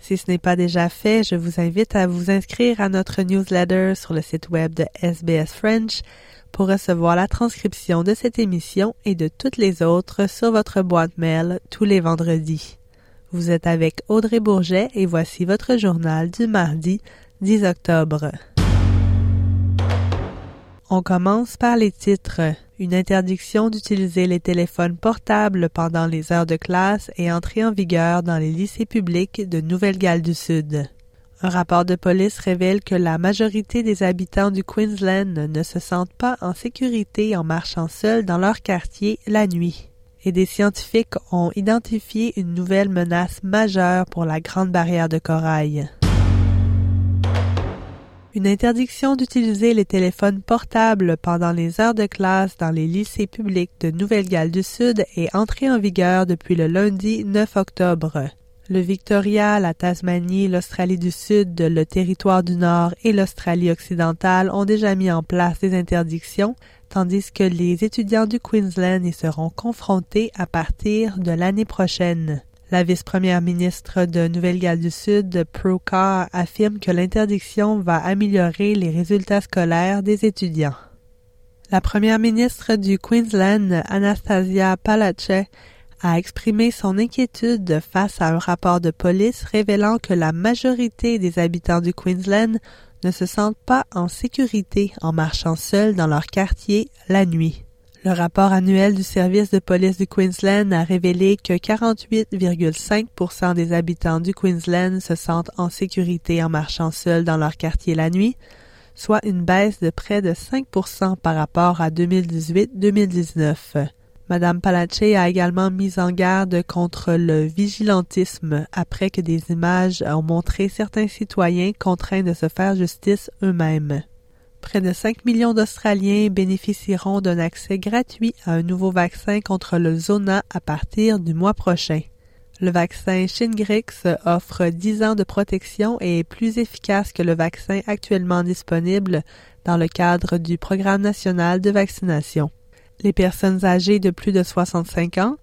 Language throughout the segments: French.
Si ce n'est pas déjà fait, je vous invite à vous inscrire à notre newsletter sur le site web de SBS French pour recevoir la transcription de cette émission et de toutes les autres sur votre boîte mail tous les vendredis. Vous êtes avec Audrey Bourget et voici votre journal du mardi 10 octobre. On commence par les titres. Une interdiction d'utiliser les téléphones portables pendant les heures de classe est entrée en vigueur dans les lycées publics de Nouvelle-Galles du Sud. Un rapport de police révèle que la majorité des habitants du Queensland ne se sentent pas en sécurité en marchant seuls dans leur quartier la nuit. Et des scientifiques ont identifié une nouvelle menace majeure pour la Grande Barrière de Corail. Une interdiction d'utiliser les téléphones portables pendant les heures de classe dans les lycées publics de Nouvelle-Galles du Sud est entrée en vigueur depuis le lundi 9 octobre. Le Victoria, la Tasmanie, l'Australie du Sud, le Territoire du Nord et l'Australie occidentale ont déjà mis en place des interdictions, tandis que les étudiants du Queensland y seront confrontés à partir de l'année prochaine. La vice-première ministre de Nouvelle-Galles du Sud, Pro Carr, affirme que l'interdiction va améliorer les résultats scolaires des étudiants. La première ministre du Queensland, Anastasia Palaszczuk, a exprimé son inquiétude face à un rapport de police révélant que la majorité des habitants du Queensland ne se sentent pas en sécurité en marchant seuls dans leur quartier la nuit. Le rapport annuel du service de police du Queensland a révélé que 48,5% des habitants du Queensland se sentent en sécurité en marchant seuls dans leur quartier la nuit, soit une baisse de près de 5% par rapport à 2018-2019. Madame Palache a également mis en garde contre le vigilantisme après que des images ont montré certains citoyens contraints de se faire justice eux-mêmes. Près de 5 millions d'Australiens bénéficieront d'un accès gratuit à un nouveau vaccin contre le zona à partir du mois prochain. Le vaccin Shingrix offre 10 ans de protection et est plus efficace que le vaccin actuellement disponible dans le cadre du programme national de vaccination. Les personnes âgées de plus de 65 ans,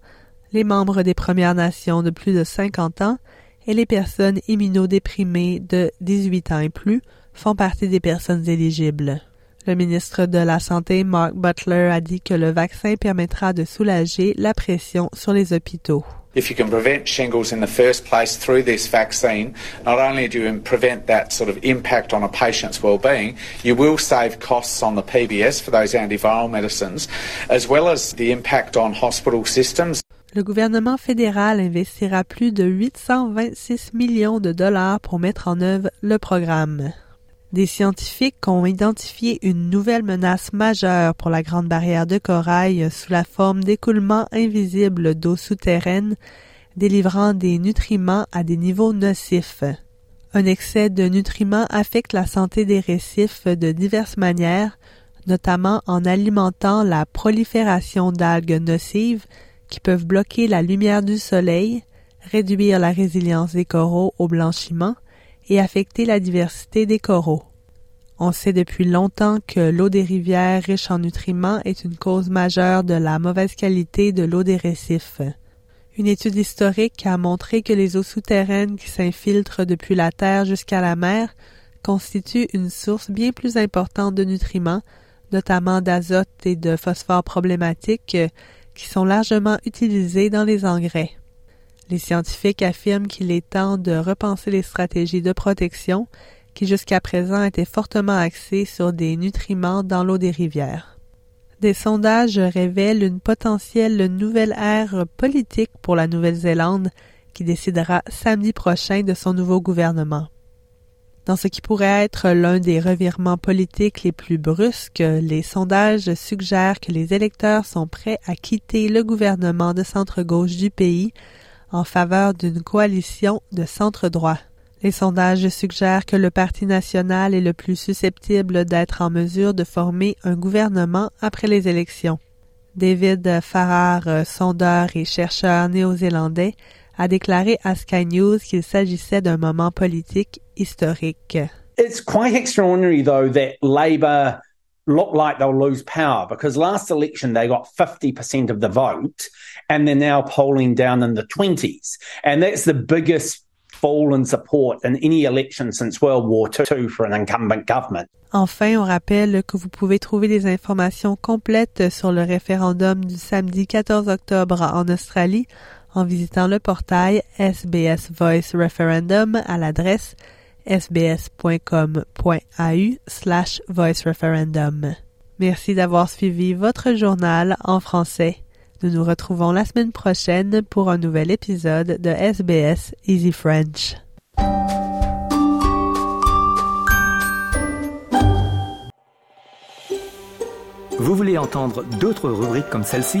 les membres des Premières Nations de plus de 50 ans et les personnes immunodéprimées de 18 ans et plus font partie des personnes éligibles. Le ministre de la Santé, Mark Butler, a dit que le vaccin permettra de soulager la pression sur les hôpitaux. If you can prevent shingles in the first place through this vaccine, not only do you prevent that sort of impact on a patient's well-being, you will save costs on the PBS for those antiviral medicines, as well as the impact on hospital systems. Le gouvernement fédéral investira plus de 826 millions de dollars pour mettre en œuvre le programme. Des scientifiques ont identifié une nouvelle menace majeure pour la Grande Barrière de Corail sous la forme d'écoulements invisibles d'eau souterraine délivrant des nutriments à des niveaux nocifs. Un excès de nutriments affecte la santé des récifs de diverses manières, notamment en alimentant la prolifération d'algues nocives qui peuvent bloquer la lumière du soleil, réduire la résilience des coraux au blanchiment, et affecter la diversité des coraux. On sait depuis longtemps que l'eau des rivières riche en nutriments est une cause majeure de la mauvaise qualité de l'eau des récifs. Une étude historique a montré que les eaux souterraines qui s'infiltrent depuis la terre jusqu'à la mer constituent une source bien plus importante de nutriments, notamment d'azote et de phosphore problématiques, qui sont largement utilisés dans les engrais. Les scientifiques affirment qu'il est temps de repenser les stratégies de protection qui jusqu'à présent étaient fortement axées sur des nutriments dans l'eau des rivières. Des sondages révèlent une potentielle nouvelle ère politique pour la Nouvelle-Zélande qui décidera samedi prochain de son nouveau gouvernement. Dans ce qui pourrait être l'un des revirements politiques les plus brusques, les sondages suggèrent que les électeurs sont prêts à quitter le gouvernement de centre-gauche du pays en faveur d'une coalition de centre-droit. Les sondages suggèrent que le Parti national est le plus susceptible d'être en mesure de former un gouvernement après les élections. David Farrar, sondeur et chercheur néo-zélandais, a déclaré à Sky News qu'il s'agissait d'un moment politique historique. It's quite extraordinary though that Labor look like they'll lose power because last election they got 50% of the vote and they're now polling down in the 20s. And that's the biggest fall in support in any election since World War II for an incumbent government. Enfin, on rappelle que vous pouvez trouver des informations complètes sur le référendum du samedi 14 octobre en Australie en visitant le portail SBS Voice Referendum à l'adresse sbs.com.au slash voice referendum. Merci d'avoir suivi votre journal en français. Nous nous retrouvons la semaine prochaine pour un nouvel épisode de SBS Easy French. Vous voulez entendre d'autres rubriques comme celle-ci?